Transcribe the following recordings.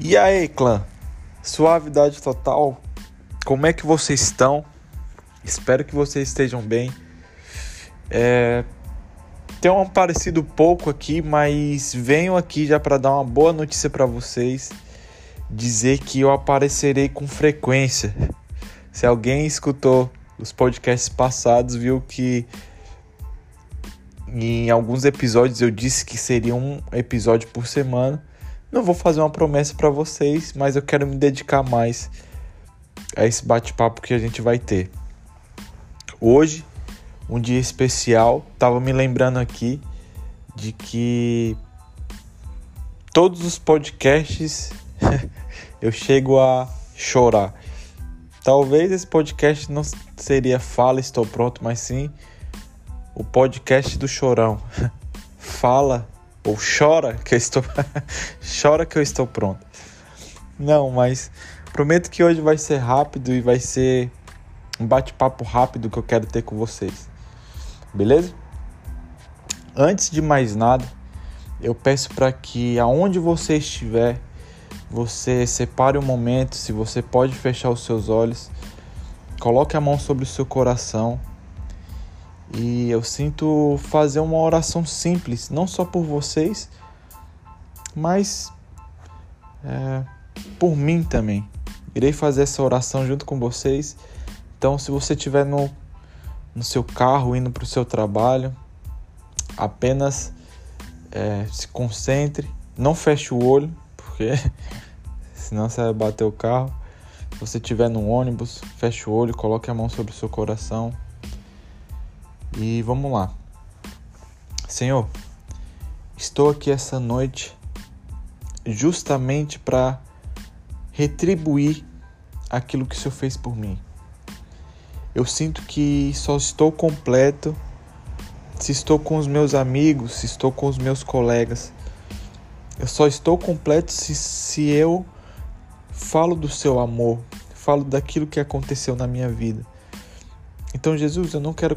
E aí, clã? Suavidade total. Como é que vocês estão? Espero que vocês estejam bem. É... Tenho aparecido pouco aqui, mas venho aqui já para dar uma boa notícia para vocês. Dizer que eu aparecerei com frequência. Se alguém escutou os podcasts passados, viu que em alguns episódios eu disse que seria um episódio por semana. Não vou fazer uma promessa para vocês, mas eu quero me dedicar mais a esse bate-papo que a gente vai ter. Hoje, um dia especial, tava me lembrando aqui de que todos os podcasts eu chego a chorar. Talvez esse podcast não seria Fala Estou Pronto, mas sim o podcast do Chorão. Fala ou chora que eu estou chora que eu estou pronto. Não, mas prometo que hoje vai ser rápido e vai ser um bate-papo rápido que eu quero ter com vocês. Beleza? Antes de mais nada, eu peço para que aonde você estiver, você separe um momento, se você pode fechar os seus olhos, coloque a mão sobre o seu coração e eu sinto fazer uma oração simples, não só por vocês, mas é, por mim também. Irei fazer essa oração junto com vocês. Então, se você estiver no, no seu carro indo para o seu trabalho, apenas é, se concentre, não feche o olho, porque senão você vai bater o carro. Se você estiver no ônibus, feche o olho, coloque a mão sobre o seu coração. E vamos lá. Senhor, estou aqui essa noite justamente para retribuir aquilo que o Senhor fez por mim. Eu sinto que só estou completo se estou com os meus amigos, se estou com os meus colegas. Eu só estou completo se, se eu falo do seu amor, falo daquilo que aconteceu na minha vida. Então, Jesus, eu não quero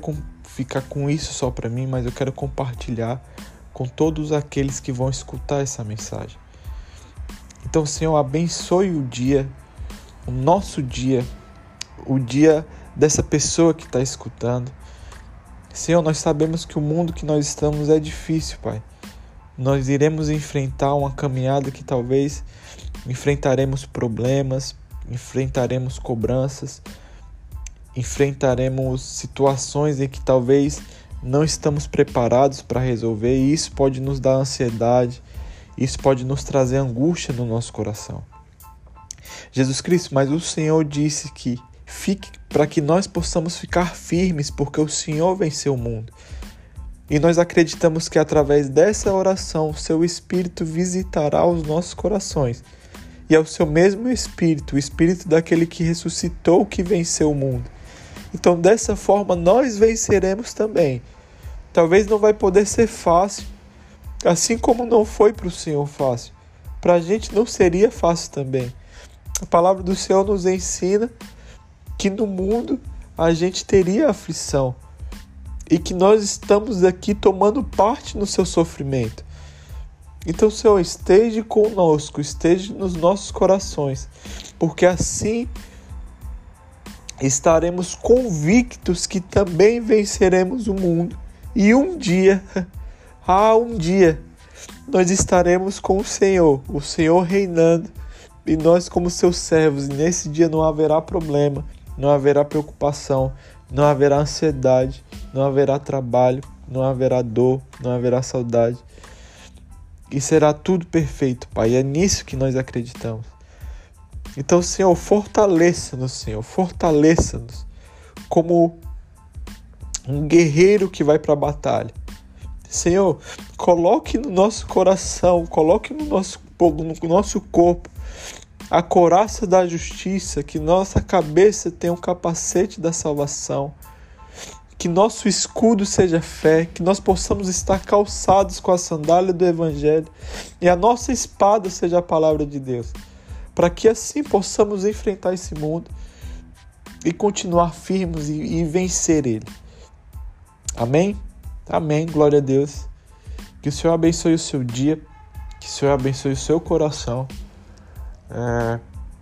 ficar com isso só para mim, mas eu quero compartilhar com todos aqueles que vão escutar essa mensagem. Então, Senhor, abençoe o dia, o nosso dia, o dia dessa pessoa que está escutando. Senhor, nós sabemos que o mundo que nós estamos é difícil, Pai. Nós iremos enfrentar uma caminhada que talvez enfrentaremos problemas, enfrentaremos cobranças, enfrentaremos situações em que talvez não estamos preparados para resolver e isso pode nos dar ansiedade, isso pode nos trazer angústia no nosso coração. Jesus Cristo, mas o Senhor disse que fique para que nós possamos ficar firmes, porque o Senhor venceu o mundo. E nós acreditamos que através dessa oração, o seu Espírito visitará os nossos corações. E é o seu mesmo Espírito, o Espírito daquele que ressuscitou, que venceu o mundo então, dessa forma, nós venceremos também. Talvez não vai poder ser fácil, assim como não foi para o Senhor fácil. Para a gente não seria fácil também. A palavra do Senhor nos ensina que no mundo a gente teria aflição e que nós estamos aqui tomando parte no seu sofrimento. Então, Senhor, esteja conosco, esteja nos nossos corações, porque assim estaremos convictos que também venceremos o mundo e um dia, ah, um dia, nós estaremos com o Senhor, o Senhor reinando e nós, como seus servos, e nesse dia não haverá problema, não haverá preocupação, não haverá ansiedade, não haverá trabalho, não haverá dor, não haverá saudade. E será tudo perfeito, Pai. É nisso que nós acreditamos. Então, Senhor, fortaleça-nos, Senhor, fortaleça-nos como um guerreiro que vai para a batalha. Senhor, coloque no nosso coração, coloque no nosso, no nosso corpo a coraça da justiça, que nossa cabeça tenha um capacete da salvação, que nosso escudo seja fé, que nós possamos estar calçados com a sandália do Evangelho e a nossa espada seja a palavra de Deus para que assim possamos enfrentar esse mundo e continuar firmes e, e vencer ele. Amém? Amém. Glória a Deus. Que o Senhor abençoe o seu dia, que o Senhor abençoe o seu coração. É,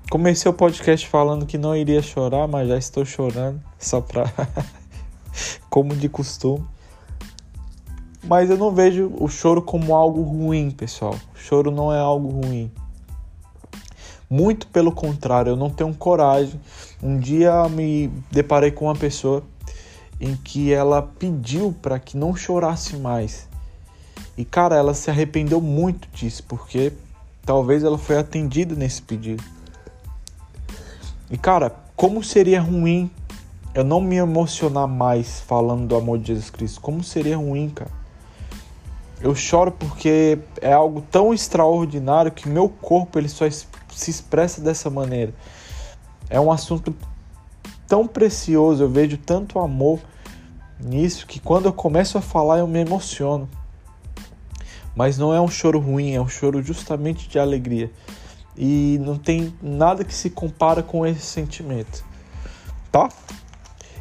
comecei o podcast falando que não iria chorar, mas já estou chorando, só pra. como de costume. Mas eu não vejo o choro como algo ruim, pessoal. O choro não é algo ruim. Muito pelo contrário, eu não tenho coragem. Um dia me deparei com uma pessoa em que ela pediu para que não chorasse mais. E cara, ela se arrependeu muito disso, porque talvez ela foi atendida nesse pedido. E cara, como seria ruim eu não me emocionar mais falando do amor de Jesus Cristo? Como seria ruim, cara? Eu choro porque é algo tão extraordinário que meu corpo ele só se expressa dessa maneira. É um assunto tão precioso, eu vejo tanto amor nisso que quando eu começo a falar eu me emociono. Mas não é um choro ruim, é um choro justamente de alegria. E não tem nada que se compara com esse sentimento. Tá?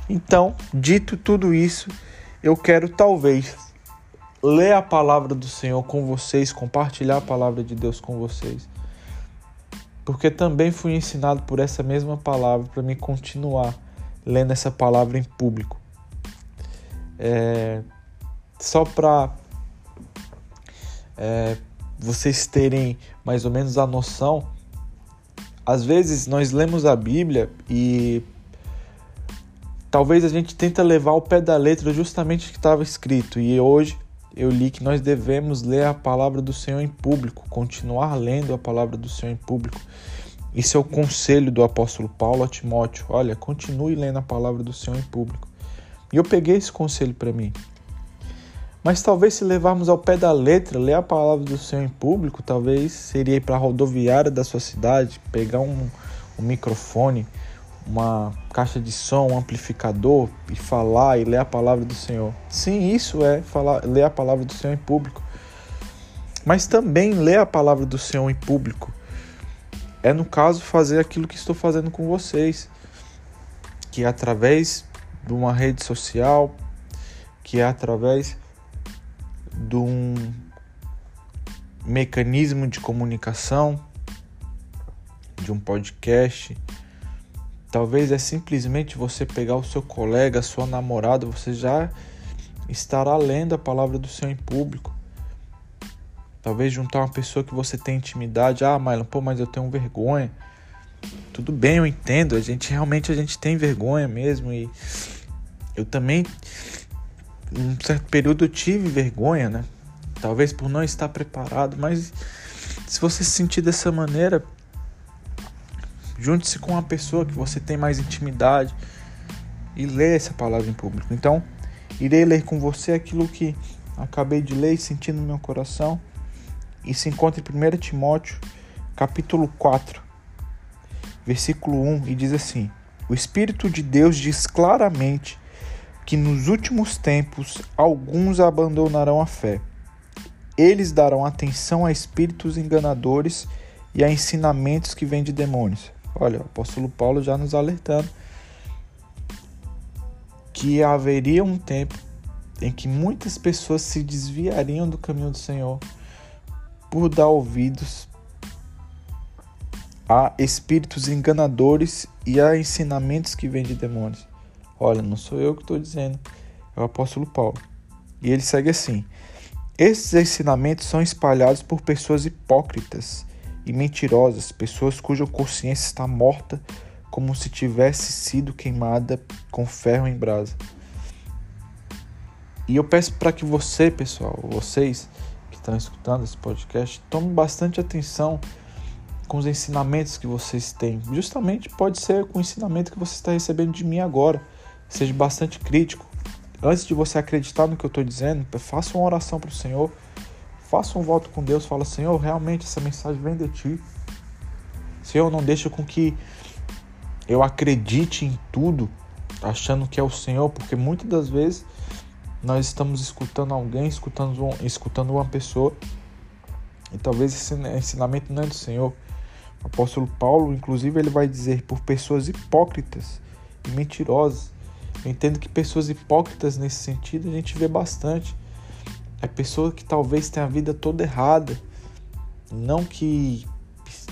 Então, dito tudo isso, eu quero talvez ler a palavra do Senhor com vocês, compartilhar a palavra de Deus com vocês. Porque também fui ensinado por essa mesma palavra para me continuar lendo essa palavra em público. É, só para é, vocês terem mais ou menos a noção, às vezes nós lemos a Bíblia e talvez a gente tenta levar ao pé da letra justamente o que estava escrito. E hoje eu li que nós devemos ler a palavra do Senhor em público, continuar lendo a palavra do Senhor em público. Isso é o conselho do apóstolo Paulo a Timóteo. Olha, continue lendo a palavra do Senhor em público. E eu peguei esse conselho para mim. Mas talvez se levarmos ao pé da letra, ler a palavra do Senhor em público, talvez seria ir para a rodoviária da sua cidade, pegar um, um microfone, uma caixa de som, um amplificador e falar e ler a palavra do Senhor. Sim, isso é falar, ler a palavra do Senhor em público. Mas também ler a palavra do Senhor em público é no caso fazer aquilo que estou fazendo com vocês, que é através de uma rede social, que é através de um mecanismo de comunicação, de um podcast, Talvez é simplesmente você pegar o seu colega, a sua namorada, você já estará lendo a palavra do Senhor em público. Talvez juntar uma pessoa que você tem intimidade. Ah, Marlon, pô, mas eu tenho vergonha. Tudo bem, eu entendo. A gente realmente a gente tem vergonha mesmo e eu também um certo período eu tive vergonha, né? Talvez por não estar preparado, mas se você se sentir dessa maneira, Junte-se com uma pessoa que você tem mais intimidade e lê essa palavra em público. Então, irei ler com você aquilo que acabei de ler e sentir no meu coração. E se encontra em 1 Timóteo, capítulo 4, versículo 1, e diz assim: O Espírito de Deus diz claramente que nos últimos tempos alguns abandonarão a fé. Eles darão atenção a espíritos enganadores e a ensinamentos que vêm de demônios Olha, o apóstolo Paulo já nos alertando que haveria um tempo em que muitas pessoas se desviariam do caminho do Senhor por dar ouvidos a espíritos enganadores e a ensinamentos que vêm de demônios. Olha, não sou eu que estou dizendo, é o apóstolo Paulo. E ele segue assim: esses ensinamentos são espalhados por pessoas hipócritas e mentirosas, pessoas cuja consciência está morta como se tivesse sido queimada com ferro em brasa. E eu peço para que você, pessoal, vocês que estão escutando esse podcast, tomem bastante atenção com os ensinamentos que vocês têm. Justamente pode ser com o ensinamento que você está recebendo de mim agora. Seja bastante crítico. Antes de você acreditar no que eu estou dizendo, faça uma oração para o Senhor Faça um voto com Deus, fala, Senhor, realmente essa mensagem vem de ti. Senhor, não deixa com que eu acredite em tudo, achando que é o Senhor, porque muitas das vezes nós estamos escutando alguém, escutando, escutando uma pessoa, e talvez esse ensinamento não é do Senhor. O apóstolo Paulo, inclusive, ele vai dizer por pessoas hipócritas e mentirosas. Eu entendo que pessoas hipócritas nesse sentido a gente vê bastante. É pessoa que talvez tenha a vida toda errada. Não que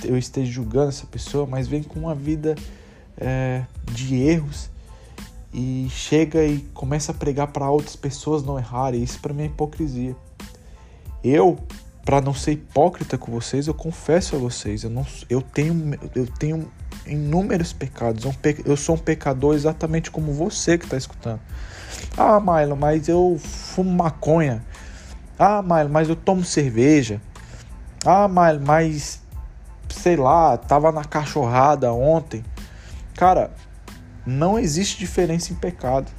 eu esteja julgando essa pessoa, mas vem com uma vida é, de erros e chega e começa a pregar para outras pessoas não errarem. Isso para mim é hipocrisia. Eu, para não ser hipócrita com vocês, eu confesso a vocês, eu, não, eu, tenho, eu tenho inúmeros pecados. Eu sou um pecador exatamente como você que está escutando. Ah, Milo, mas eu fumo maconha. Ah, Milo, mas eu tomo cerveja. Ah, Milo, mas sei lá, tava na cachorrada ontem. Cara, não existe diferença em pecado.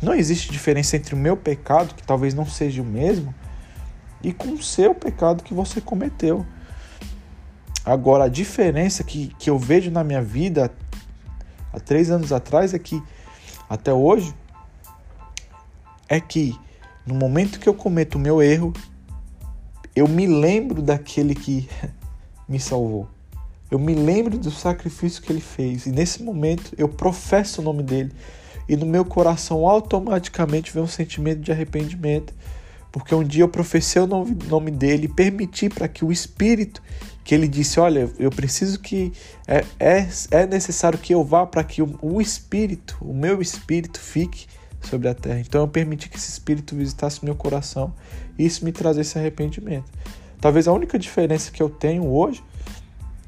Não existe diferença entre o meu pecado, que talvez não seja o mesmo, e com o seu pecado que você cometeu. Agora, a diferença que, que eu vejo na minha vida há três anos atrás é que, até hoje, é que no momento que eu cometo o meu erro, eu me lembro daquele que me salvou. Eu me lembro do sacrifício que ele fez. E nesse momento eu professo o nome dele. E no meu coração automaticamente vem um sentimento de arrependimento, porque um dia eu professei o nome, dele e permiti para que o Espírito que ele disse, olha, eu preciso que é, é, é necessário que eu vá para que o, o Espírito, o meu Espírito fique sobre a terra. Então eu permiti que esse Espírito visitasse meu coração e isso me trazesse arrependimento. Talvez a única diferença que eu tenho hoje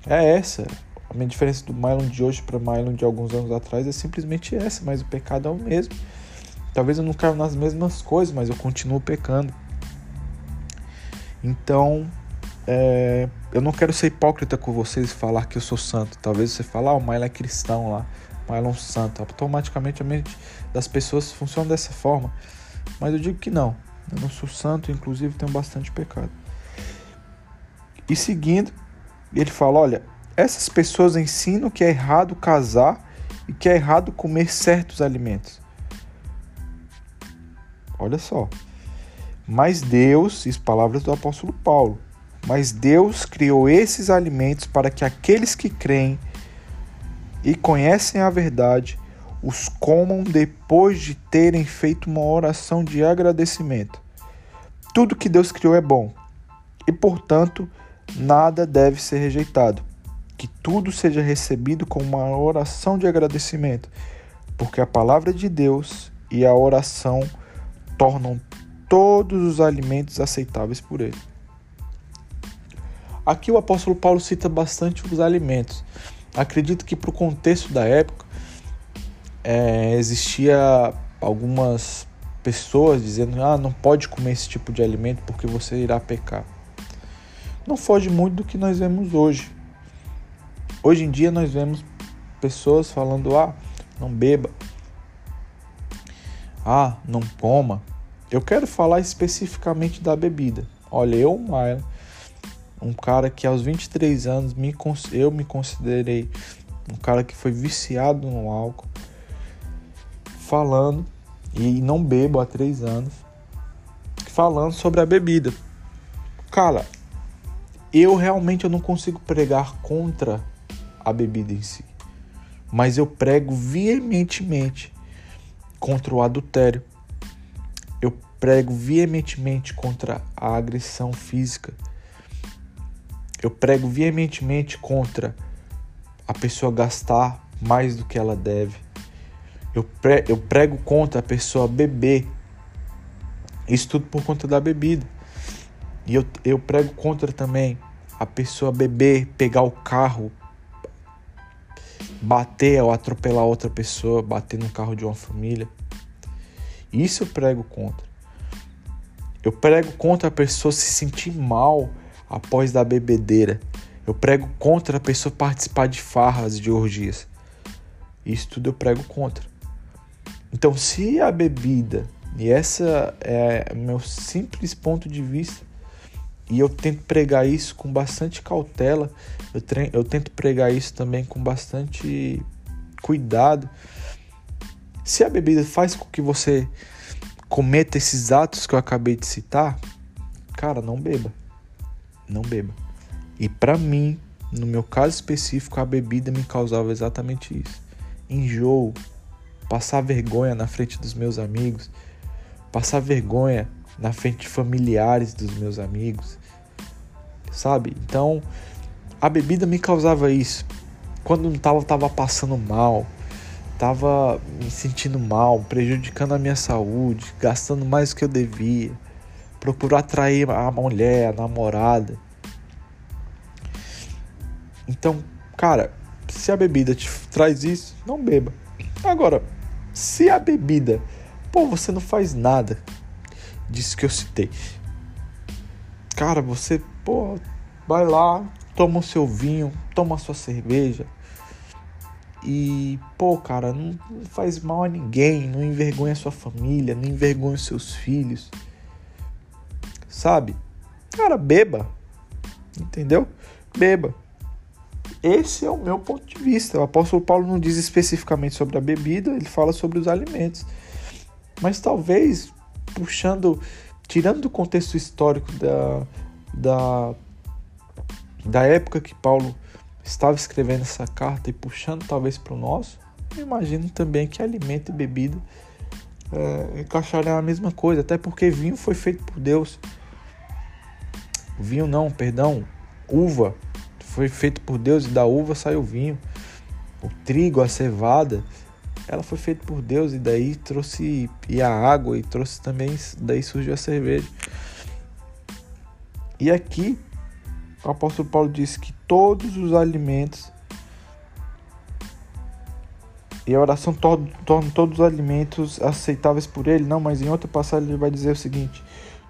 é essa. A minha diferença do Mylon de hoje para o Mylon de alguns anos atrás é simplesmente essa, mas o pecado é o mesmo. Talvez eu não caia nas mesmas coisas, mas eu continuo pecando. Então, é, eu não quero ser hipócrita com vocês e falar que eu sou santo. Talvez você fale, ah, o Mylon é cristão lá, o Mylon é santo. Automaticamente a mente das pessoas funciona dessa forma. Mas eu digo que não. Eu não sou santo, inclusive tenho bastante pecado. E seguindo, ele fala: olha, essas pessoas ensinam que é errado casar e que é errado comer certos alimentos. Olha só. Mas Deus, as palavras do apóstolo Paulo, mas Deus criou esses alimentos para que aqueles que creem e conhecem a verdade os comam depois de terem feito uma oração de agradecimento. Tudo que Deus criou é bom e, portanto, nada deve ser rejeitado. Que tudo seja recebido com uma oração de agradecimento, porque a palavra de Deus e a oração tornam todos os alimentos aceitáveis por ele. Aqui o apóstolo Paulo cita bastante os alimentos. Acredito que para o contexto da época é, existia algumas pessoas dizendo ah não pode comer esse tipo de alimento porque você irá pecar não foge muito do que nós vemos hoje. Hoje em dia nós vemos pessoas falando: ah, não beba, ah, não coma. Eu quero falar especificamente da bebida. Olha, eu, Maia, um cara que aos 23 anos me, eu me considerei um cara que foi viciado no álcool, falando, e não bebo há três anos, falando sobre a bebida. Cara, eu realmente eu não consigo pregar contra a bebida em si, mas eu prego veementemente contra o adultério. Eu prego veementemente contra a agressão física. Eu prego veementemente contra a pessoa gastar mais do que ela deve. Eu, eu prego contra a pessoa beber. Isso tudo por conta da bebida. E eu, eu prego contra também a pessoa beber, pegar o carro, bater ou atropelar outra pessoa, bater no carro de uma família. Isso eu prego contra. Eu prego contra a pessoa se sentir mal após da bebedeira. Eu prego contra a pessoa participar de farras, de orgias. Isso tudo eu prego contra. Então, se a bebida, e essa é meu simples ponto de vista, e eu tento pregar isso com bastante cautela, eu, eu tento pregar isso também com bastante cuidado. Se a bebida faz com que você cometa esses atos que eu acabei de citar, cara, não beba. Não beba. E para mim, no meu caso específico, a bebida me causava exatamente isso. Enjoo, passar vergonha na frente dos meus amigos, passar vergonha na frente de familiares dos meus amigos, sabe? Então, A bebida me causava isso. Quando não tava, tava passando mal, tava me sentindo mal, prejudicando a minha saúde, gastando mais do que eu devia, procurar atrair a mulher, a namorada. Então, cara, se a bebida te traz isso, não beba. Agora, se a bebida, pô, você não faz nada disso que eu citei. Cara, você, pô, vai lá, toma o seu vinho, toma a sua cerveja. E, pô, cara, não faz mal a ninguém, não envergonha a sua família, não envergonha os seus filhos. Sabe? Cara, beba. Entendeu? Beba. Esse é o meu ponto de vista. O apóstolo Paulo não diz especificamente sobre a bebida, ele fala sobre os alimentos. Mas talvez, puxando, tirando do contexto histórico da, da, da época que Paulo estava escrevendo essa carta e puxando talvez para o nosso, imagino também que alimento e bebida é, encaixarem a mesma coisa, até porque vinho foi feito por Deus. Vinho não, perdão, uva foi feito por Deus e da uva saiu vinho. O trigo, a cevada, ela foi feita por Deus e daí trouxe e a água e trouxe também daí surgiu a cerveja. E aqui o apóstolo Paulo disse que todos os alimentos e a oração torna todos os alimentos aceitáveis por ele. Não, mas em outra passagem ele vai dizer o seguinte: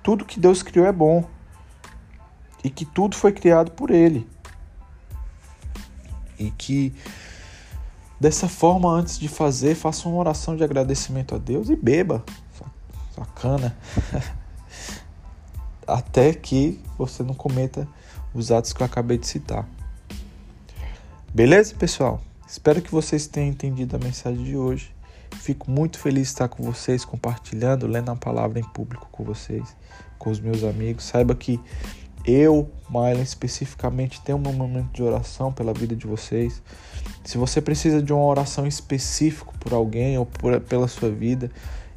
tudo que Deus criou é bom e que tudo foi criado por ele e que dessa forma, antes de fazer, faça uma oração de agradecimento a Deus e beba. Sacana. Até que você não cometa os atos que eu acabei de citar. Beleza, pessoal? Espero que vocês tenham entendido a mensagem de hoje. Fico muito feliz de estar com vocês, compartilhando, lendo a palavra em público com vocês, com os meus amigos. Saiba que eu, Mylan, especificamente, tenho um momento de oração pela vida de vocês. Se você precisa de uma oração específica por alguém ou por, pela sua vida,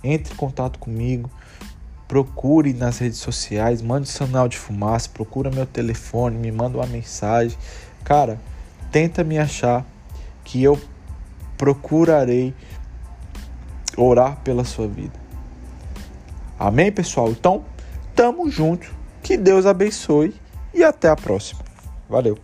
entre em contato comigo. Procure nas redes sociais, mande sinal de fumaça, procura meu telefone, me manda uma mensagem. Cara, tenta me achar que eu procurarei orar pela sua vida. Amém, pessoal? Então, tamo junto. Que Deus abençoe e até a próxima. Valeu!